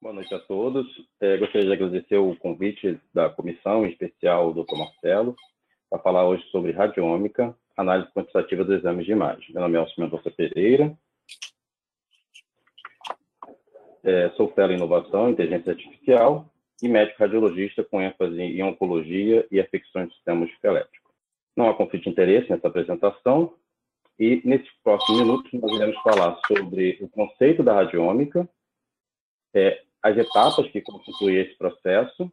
Boa noite a todos. É, gostaria de agradecer o convite da comissão, em especial do Dr. Marcelo, para falar hoje sobre radiômica, análise quantitativa dos exames de imagem. Meu nome é Alcimento Mendonça Pereira, é, sou em inovação inteligência artificial e médico radiologista com ênfase em oncologia e afecções do sistema esquelético. Não há conflito de interesse nessa apresentação e, nesses próximos minutos, nós iremos falar sobre o conceito da radiômica, é, as etapas que constituem esse processo,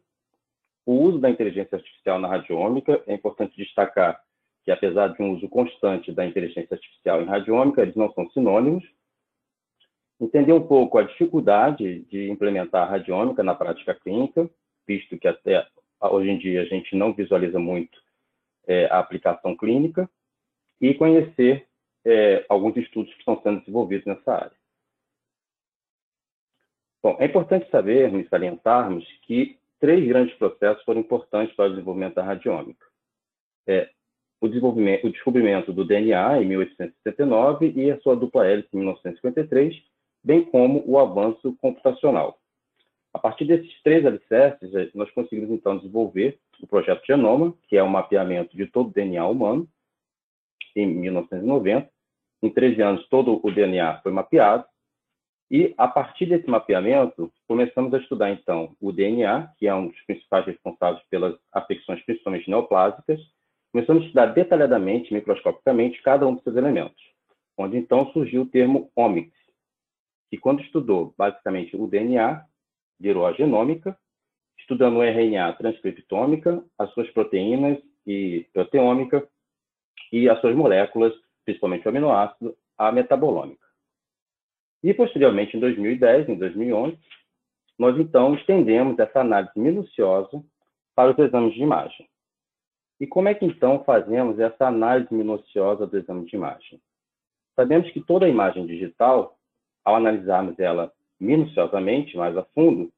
o uso da inteligência artificial na radiômica. É importante destacar que, apesar de um uso constante da inteligência artificial em radiômica, eles não são sinônimos. Entender um pouco a dificuldade de implementar a radiômica na prática clínica, visto que até hoje em dia a gente não visualiza muito é, a aplicação clínica, e conhecer é, alguns estudos que estão sendo desenvolvidos nessa área. Bom, é importante sabermos salientarmos que três grandes processos foram importantes para o desenvolvimento da radiômica. É, o, desenvolvimento, o descobrimento do DNA em 1869 e a sua dupla hélice em 1953, bem como o avanço computacional. A partir desses três alicerces, é, nós conseguimos então desenvolver o projeto Genoma, que é o mapeamento de todo o DNA humano, em 1990. Em 13 anos, todo o DNA foi mapeado, e, a partir desse mapeamento, começamos a estudar, então, o DNA, que é um dos principais responsáveis pelas afecções, principalmente neoplásicas. Começamos a estudar detalhadamente, microscopicamente, cada um desses elementos, onde, então, surgiu o termo omics, que, quando estudou, basicamente, o DNA, virou a genômica, estudando o RNA transcriptômica, as suas proteínas e proteômica, e as suas moléculas, principalmente o aminoácido, a metabolômica. E, posteriormente, em 2010, em 2011, nós, então, estendemos essa análise minuciosa para os exames de imagem. E como é que, então, fazemos essa análise minuciosa do exame de imagem? Sabemos que toda imagem digital, ao analisarmos ela minuciosamente, mais a fundo,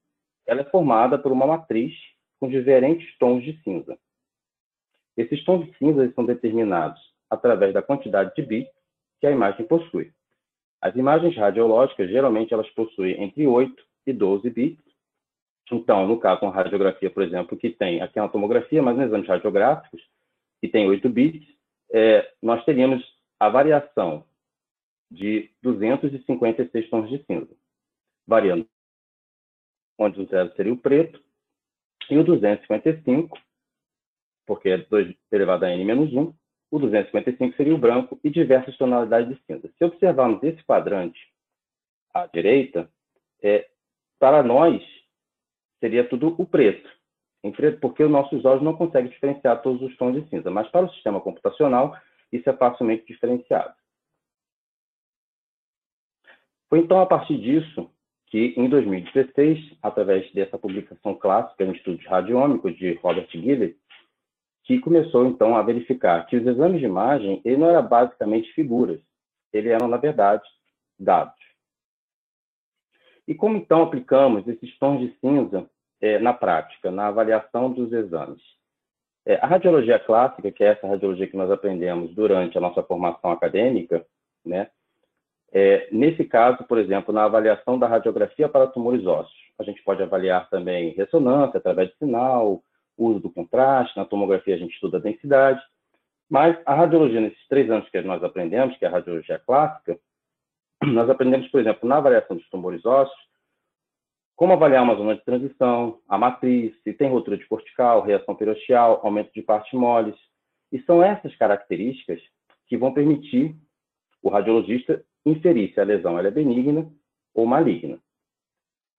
ela é formada por uma matriz com diferentes tons de cinza. Esses tons de cinza são determinados através da quantidade de bits que a imagem possui. As imagens radiológicas, geralmente, elas possuem entre 8 e 12 bits. Então, no caso, uma radiografia, por exemplo, que tem, aqui é uma tomografia, mas nos exames radiográficos, que tem 8 bits, é, nós teríamos a variação de 256 tons de cinza, variando onde o zero seria o preto, e o 255, porque é 2 elevado a n menos 1, o 255 seria o branco e diversas tonalidades de cinza. Se observarmos esse quadrante à direita, é, para nós seria tudo o preto, porque os nossos olhos não conseguem diferenciar todos os tons de cinza, mas para o sistema computacional isso é facilmente diferenciado. Foi então a partir disso que, em 2016, através dessa publicação clássica em estudos radiômicos de Robert Gillett, que começou, então, a verificar que os exames de imagem ele não eram basicamente figuras, eles eram, na verdade, dados. E como, então, aplicamos esses tons de cinza é, na prática, na avaliação dos exames? É, a radiologia clássica, que é essa radiologia que nós aprendemos durante a nossa formação acadêmica, né, é, nesse caso, por exemplo, na avaliação da radiografia para tumores ósseos, a gente pode avaliar também ressonância através de sinal, uso do contraste, na tomografia a gente estuda a densidade, mas a radiologia, nesses três anos que nós aprendemos, que é a radiologia clássica, nós aprendemos, por exemplo, na avaliação dos tumores ósseos, como avaliar uma zona de transição, a matriz, se tem ruptura de cortical, reação peroxial, aumento de partes moles. E são essas características que vão permitir o radiologista inferir se a lesão é benigna ou maligna.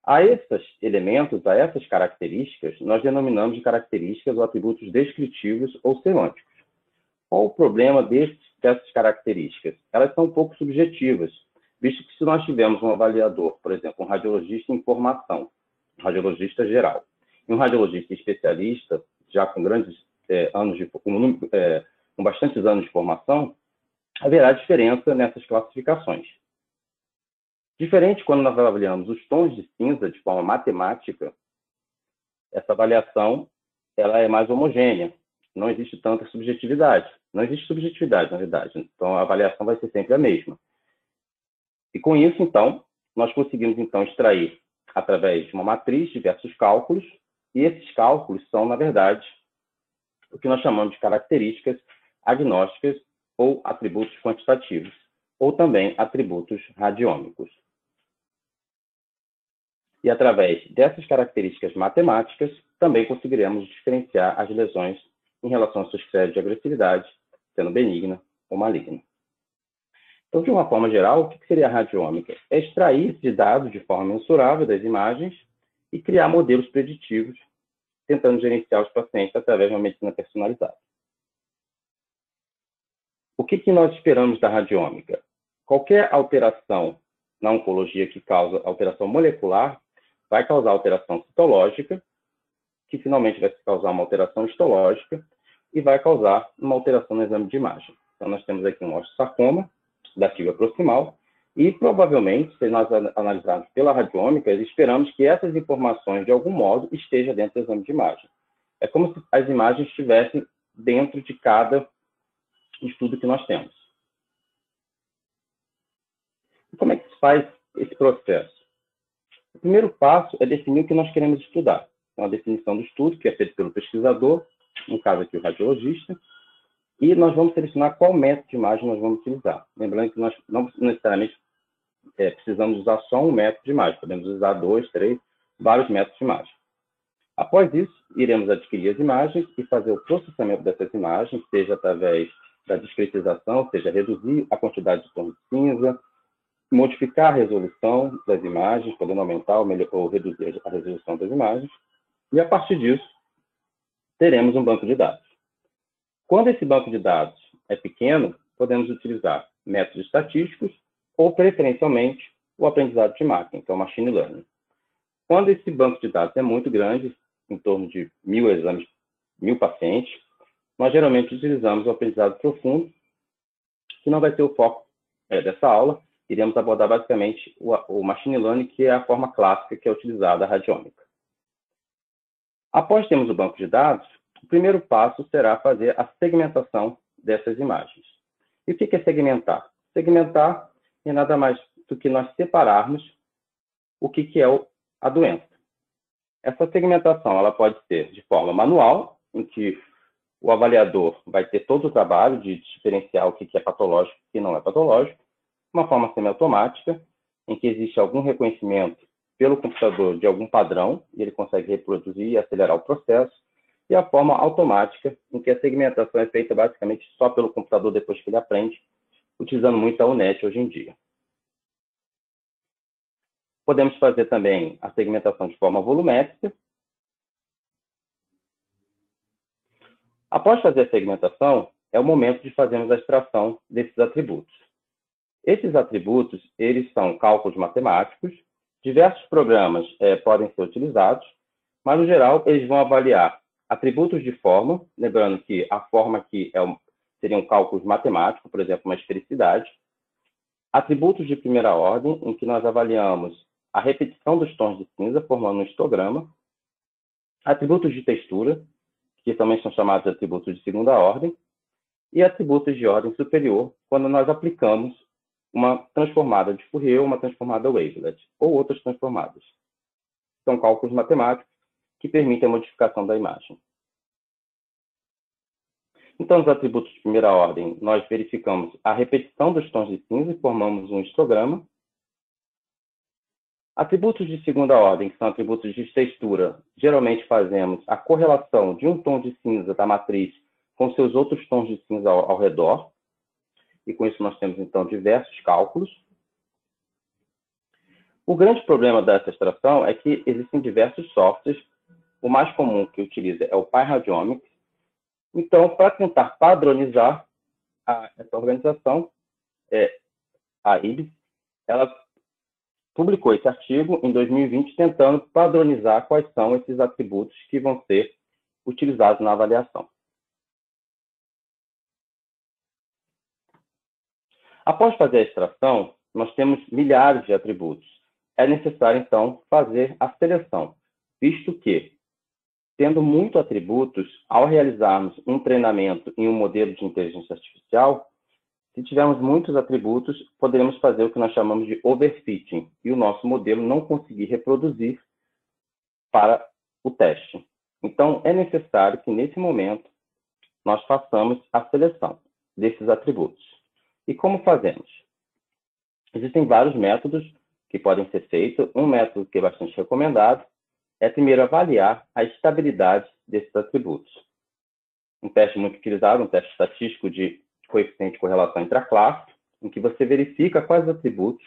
A esses elementos, a essas características, nós denominamos de características ou atributos descritivos ou semânticos. Qual o problema dessas características? Elas são um pouco subjetivas, visto que se nós tivermos um avaliador, por exemplo, um radiologista em formação, um radiologista geral, e um radiologista especialista, já com grandes é, anos de, com, é, com bastantes anos de formação, haverá diferença nessas classificações. Diferente quando nós avaliamos os tons de cinza de forma matemática, essa avaliação ela é mais homogênea, não existe tanta subjetividade. Não existe subjetividade, na verdade. Então, a avaliação vai ser sempre a mesma. E com isso, então, nós conseguimos, então, extrair, através de uma matriz, diversos cálculos, e esses cálculos são, na verdade, o que nós chamamos de características agnósticas ou atributos quantitativos, ou também atributos radiômicos. E através dessas características matemáticas, também conseguiremos diferenciar as lesões em relação aos seus critérios de agressividade, sendo benigna ou maligna. Então, de uma forma geral, o que seria a radiômica? É extrair de dados de forma mensurável das imagens e criar modelos preditivos, tentando gerenciar os pacientes através de uma medicina personalizada. O que, que nós esperamos da radiômica? Qualquer alteração na oncologia que causa alteração molecular vai causar alteração citológica, que finalmente vai causar uma alteração histológica e vai causar uma alteração no exame de imagem. Então, nós temos aqui um osteosarcoma da fibra proximal e, provavelmente, se nós analisarmos pela radiômica, esperamos que essas informações, de algum modo, estejam dentro do exame de imagem. É como se as imagens estivessem dentro de cada estudo que nós temos. E como é que se faz esse processo? O primeiro passo é definir o que nós queremos estudar. Então, a definição do estudo, que é feito pelo pesquisador, no caso aqui o radiologista, e nós vamos selecionar qual método de imagem nós vamos utilizar. Lembrando que nós não necessariamente é, precisamos usar só um método de imagem, podemos usar dois, três, vários métodos de imagem. Após isso, iremos adquirir as imagens e fazer o processamento dessas imagens, seja através da discretização, seja reduzir a quantidade de tons de cinza, modificar a resolução das imagens, podendo aumentar ou reduzir a resolução das imagens, e a partir disso, teremos um banco de dados. Quando esse banco de dados é pequeno, podemos utilizar métodos estatísticos ou, preferencialmente, o aprendizado de máquina, que é o machine learning. Quando esse banco de dados é muito grande, em torno de mil exames, mil pacientes, nós geralmente utilizamos o aprendizado profundo, que não vai ser o foco é, dessa aula, iremos abordar basicamente o, o machine learning, que é a forma clássica que é utilizada a radiômica. Após termos o banco de dados, o primeiro passo será fazer a segmentação dessas imagens. E o que é segmentar? Segmentar é nada mais do que nós separarmos o que é a doença. Essa segmentação ela pode ser de forma manual, em que o avaliador vai ter todo o trabalho de diferenciar o que é patológico e o que não é patológico, uma forma semiautomática, em que existe algum reconhecimento pelo computador de algum padrão, e ele consegue reproduzir e acelerar o processo, e a forma automática, em que a segmentação é feita basicamente só pelo computador depois que ele aprende, utilizando muito a UNET hoje em dia. Podemos fazer também a segmentação de forma volumétrica. Após fazer a segmentação, é o momento de fazermos a extração desses atributos. Esses atributos, eles são cálculos matemáticos, diversos programas é, podem ser utilizados, mas, no geral, eles vão avaliar atributos de forma, lembrando que a forma aqui é um, seria um cálculo matemático, por exemplo, uma esfericidade, atributos de primeira ordem, em que nós avaliamos a repetição dos tons de cinza, formando um histograma, atributos de textura, que também são chamados de atributos de segunda ordem, e atributos de ordem superior, quando nós aplicamos uma transformada de Fourier, uma transformada Wavelet, ou outras transformadas. São cálculos matemáticos que permitem a modificação da imagem. Então, os atributos de primeira ordem, nós verificamos a repetição dos tons de cinza e formamos um histograma. Atributos de segunda ordem, que são atributos de textura, geralmente fazemos a correlação de um tom de cinza da matriz com seus outros tons de cinza ao, ao redor, e com isso nós temos, então, diversos cálculos. O grande problema dessa extração é que existem diversos softwares. O mais comum que utiliza é o PyRadiomics. Então, para tentar padronizar a, essa organização, é, a IBIS, ela publicou esse artigo em 2020 tentando padronizar quais são esses atributos que vão ser utilizados na avaliação. Após fazer a extração, nós temos milhares de atributos. É necessário, então, fazer a seleção, visto que tendo muito atributos, ao realizarmos um treinamento em um modelo de inteligência artificial, se tivermos muitos atributos, poderemos fazer o que nós chamamos de overfitting, e o nosso modelo não conseguir reproduzir para o teste. Então, é necessário que, nesse momento, nós façamos a seleção desses atributos. E como fazemos? Existem vários métodos que podem ser feitos. Um método que é bastante recomendado é primeiro avaliar a estabilidade desses atributos. Um teste muito utilizado, um teste estatístico de coeficiente de correlação entre a classe, em que você verifica quais atributos,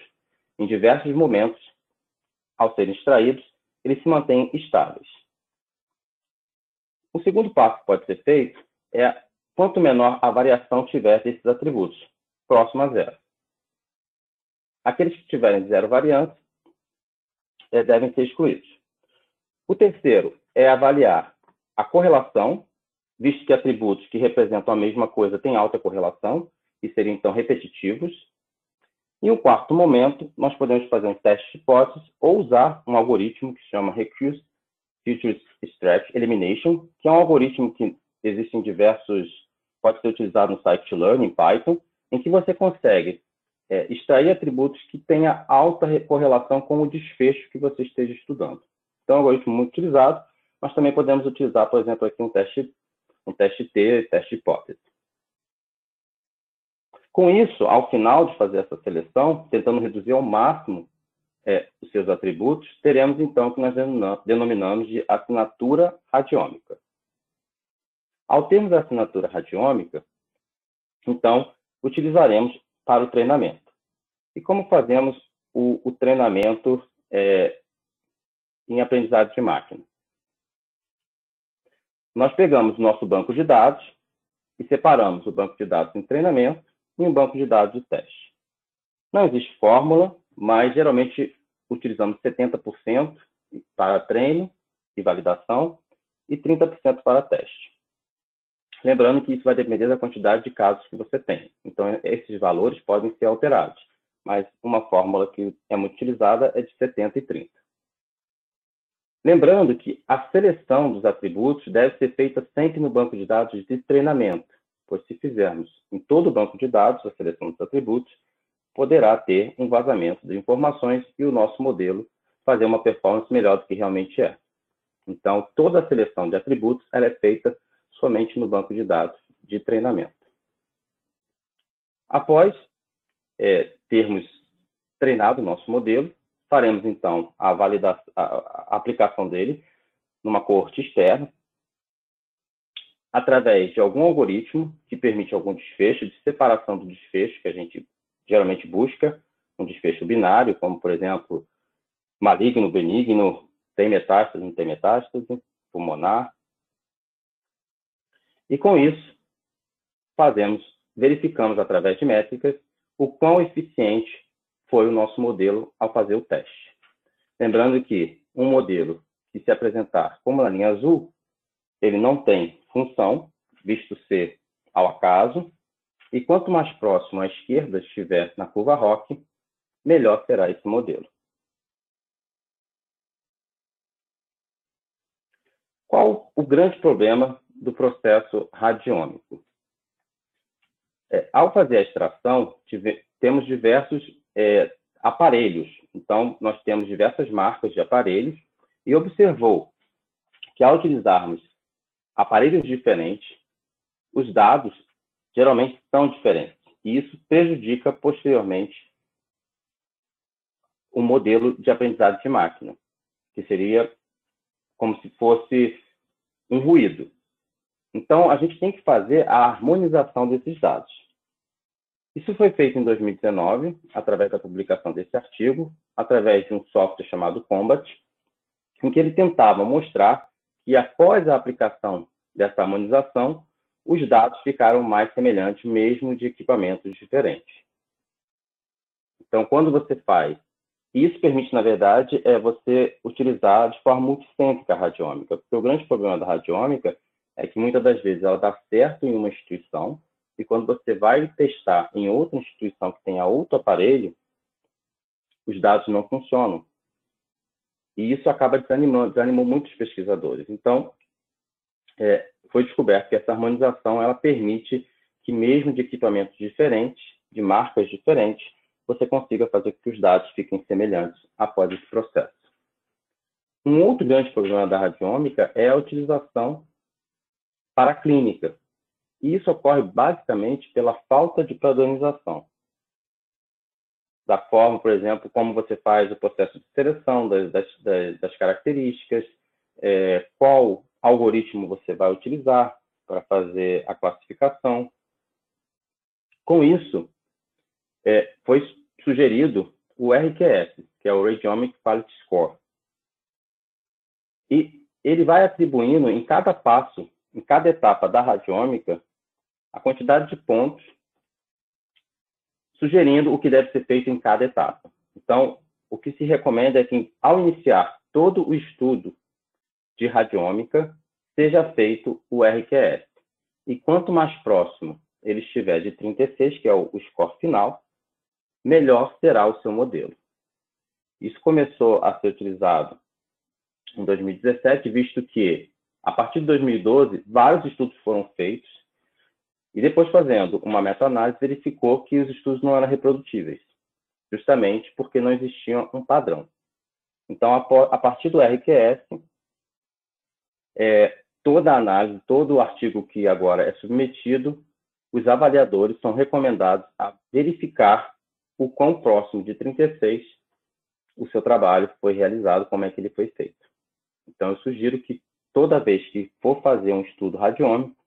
em diversos momentos, ao serem extraídos, eles se mantêm estáveis. O segundo passo que pode ser feito é quanto menor a variação tiver desses atributos, próximo a zero. Aqueles que tiverem zero variância é, devem ser excluídos. O terceiro é avaliar a correlação, visto que atributos que representam a mesma coisa têm alta correlação e seriam então repetitivos. E o quarto momento, nós podemos fazer um teste de hipóteses ou usar um algoritmo que se chama Recurse Features Stretch Elimination, que é um algoritmo que existe em diversos, pode ser utilizado no site Learn, em Python, em que você consegue é, extrair atributos que tenha alta correlação com o desfecho que você esteja estudando. Então, é um algoritmo muito utilizado, mas também podemos utilizar, por exemplo, aqui um teste, um teste T, teste hipótese. Com isso, ao final de fazer essa seleção, tentando reduzir ao máximo é, os seus atributos, teremos então o que nós denominamos de assinatura radiômica. Ao termos a assinatura radiômica, então, utilizaremos para o treinamento. E como fazemos o, o treinamento é, em aprendizado de máquina? Nós pegamos nosso banco de dados e separamos o banco de dados em treinamento e um banco de dados de teste. Não existe fórmula, mas geralmente utilizamos 70% para treino e validação e 30% para teste. Lembrando que isso vai depender da quantidade de casos que você tem. Então, esses valores podem ser alterados, mas uma fórmula que é muito utilizada é de 70 e 30. Lembrando que a seleção dos atributos deve ser feita sempre no banco de dados de treinamento, pois se fizermos em todo o banco de dados a seleção dos atributos, poderá ter um vazamento de informações e o nosso modelo fazer uma performance melhor do que realmente é. Então, toda a seleção de atributos é feita somente no banco de dados de treinamento. Após é, termos treinado o nosso modelo, faremos então a, validação, a, aplicação dele numa corte externa, através de algum algoritmo que permite algum desfecho, de separação do desfecho, que a gente geralmente busca, um desfecho binário, como, por exemplo, maligno, benigno, tem metástase, não tem metástase, pulmonar, e com isso, fazemos, verificamos através de métricas o quão eficiente foi o nosso modelo ao fazer o teste. Lembrando que um modelo que se apresentar como na linha azul, ele não tem função, visto ser ao acaso, e quanto mais próximo à esquerda estiver na curva ROC, melhor será esse modelo. Qual o grande problema do processo radiômico. É, ao fazer a extração, tive, temos diversos é, aparelhos. Então, nós temos diversas marcas de aparelhos e observou que ao utilizarmos aparelhos diferentes, os dados geralmente são diferentes. E isso prejudica posteriormente o modelo de aprendizado de máquina, que seria como se fosse um ruído. Então, a gente tem que fazer a harmonização desses dados. Isso foi feito em 2019, através da publicação desse artigo, através de um software chamado Combat, em que ele tentava mostrar que, após a aplicação dessa harmonização, os dados ficaram mais semelhantes, mesmo de equipamentos diferentes. Então, quando você faz, isso permite, na verdade, é você utilizar de forma multicêntrica a radiômica, porque o grande problema da radiômica é que muitas das vezes ela dá certo em uma instituição e quando você vai testar em outra instituição que tenha outro aparelho, os dados não funcionam. E isso acaba desanimando, desanimou muitos pesquisadores. Então, é, foi descoberto que essa harmonização ela permite que mesmo de equipamentos diferentes, de marcas diferentes, você consiga fazer com que os dados fiquem semelhantes após esse processo. Um outro grande problema da radiômica é a utilização para a clínica. E isso ocorre basicamente pela falta de padronização. Da forma, por exemplo, como você faz o processo de seleção das, das, das características, é, qual algoritmo você vai utilizar para fazer a classificação. Com isso, é, foi sugerido o RQS, que é o Radiomic Quality Score. E ele vai atribuindo em cada passo, em cada etapa da radiômica, a quantidade de pontos, sugerindo o que deve ser feito em cada etapa. Então, o que se recomenda é que, ao iniciar todo o estudo de radiômica, seja feito o RQS. E quanto mais próximo ele estiver de 36, que é o score final, melhor será o seu modelo. Isso começou a ser utilizado em 2017, visto que, a partir de 2012, vários estudos foram feitos, e depois, fazendo uma meta-análise, verificou que os estudos não eram reprodutíveis, justamente porque não existia um padrão. Então, a partir do RQS, é, toda a análise, todo o artigo que agora é submetido, os avaliadores são recomendados a verificar o quão próximo de 36 o seu trabalho foi realizado, como é que ele foi feito. Então, eu sugiro que toda vez que for fazer um estudo radiômico,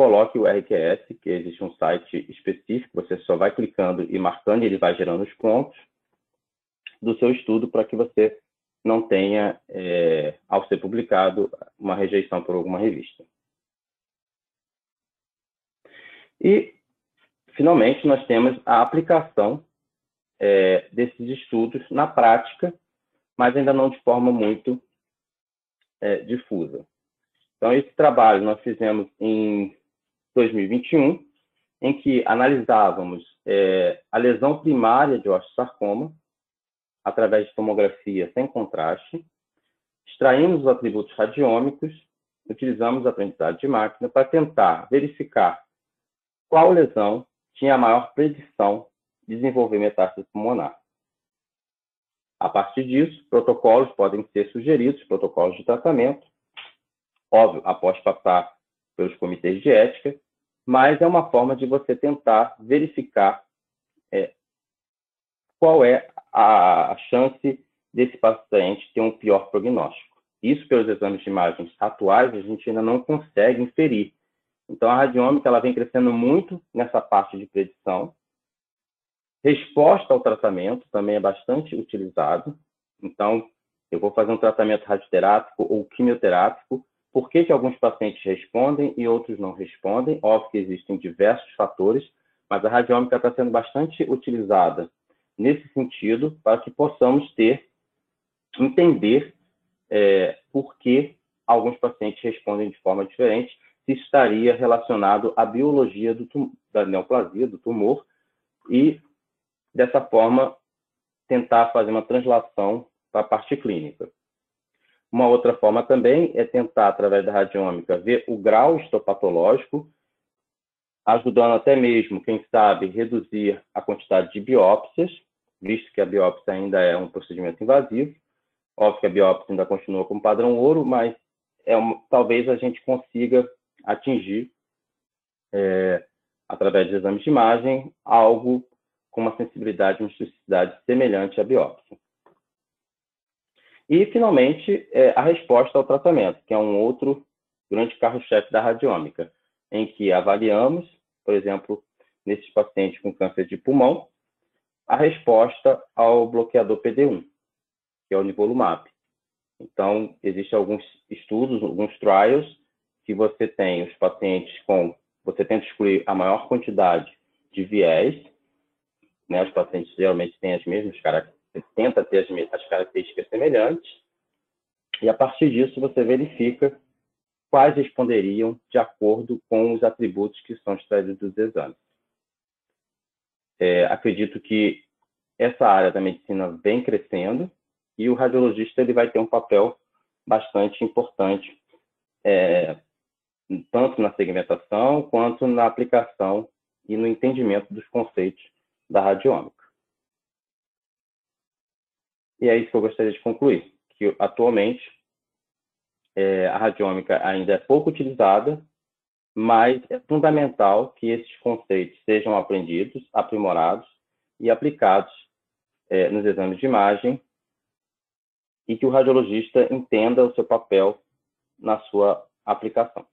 coloque o RQS, que existe um site específico, você só vai clicando e marcando, e ele vai gerando os pontos do seu estudo para que você não tenha, é, ao ser publicado, uma rejeição por alguma revista. E finalmente, nós temos a aplicação é, desses estudos na prática, mas ainda não de forma muito é, difusa. Então, esse trabalho nós fizemos em 2021, em que analisávamos é, a lesão primária de osteosarcoma através de tomografia sem contraste, extraímos os atributos radiômicos, utilizamos a aprendizagem de máquina para tentar verificar qual lesão tinha a maior predição de desenvolver metástase pulmonar. A partir disso, protocolos podem ser sugeridos, protocolos de tratamento, óbvio, após passar pelos comitês de ética, mas é uma forma de você tentar verificar é, qual é a, a chance desse paciente ter um pior prognóstico. Isso, pelos exames de imagens atuais, a gente ainda não consegue inferir, então, a radiômica ela vem crescendo muito nessa parte de predição. Resposta ao tratamento também é bastante utilizado. Então, eu vou fazer um tratamento radioterápico ou quimioterápico. Por que, que alguns pacientes respondem e outros não respondem? Óbvio que existem diversos fatores, mas a radiômica está sendo bastante utilizada nesse sentido para que possamos ter, entender é, por que alguns pacientes respondem de forma diferente se estaria relacionado à biologia da neoplasia, do tumor, e, dessa forma, tentar fazer uma translação para a parte clínica. Uma outra forma também é tentar, através da radiômica, ver o grau histopatológico, ajudando até mesmo, quem sabe, reduzir a quantidade de biópsias, visto que a biópsia ainda é um procedimento invasivo. Óbvio que a biópsia ainda continua como padrão ouro, mas é uma, talvez a gente consiga atingir, é, através de exames de imagem, algo com uma sensibilidade e uma especificidade semelhante à biópsia. E, finalmente, é, a resposta ao tratamento, que é um outro grande carro-chefe da radiômica, em que avaliamos, por exemplo, nesses pacientes com câncer de pulmão, a resposta ao bloqueador PD1, que é o nivolumab. Então, existem alguns estudos, alguns trials, que você tem os pacientes com, você tenta excluir a maior quantidade de viés, né? Os pacientes geralmente têm as mesmas características, tenta ter as, as características semelhantes, e a partir disso você verifica quais responderiam de acordo com os atributos que são extraídos dos exames. É, acredito que essa área da medicina vem crescendo e o radiologista ele vai ter um papel bastante importante é, tanto na segmentação quanto na aplicação e no entendimento dos conceitos da radiômica. E é isso que eu gostaria de concluir, que atualmente é, a radiômica ainda é pouco utilizada, mas é fundamental que esses conceitos sejam aprendidos, aprimorados e aplicados é, nos exames de imagem e que o radiologista entenda o seu papel na sua aplicação.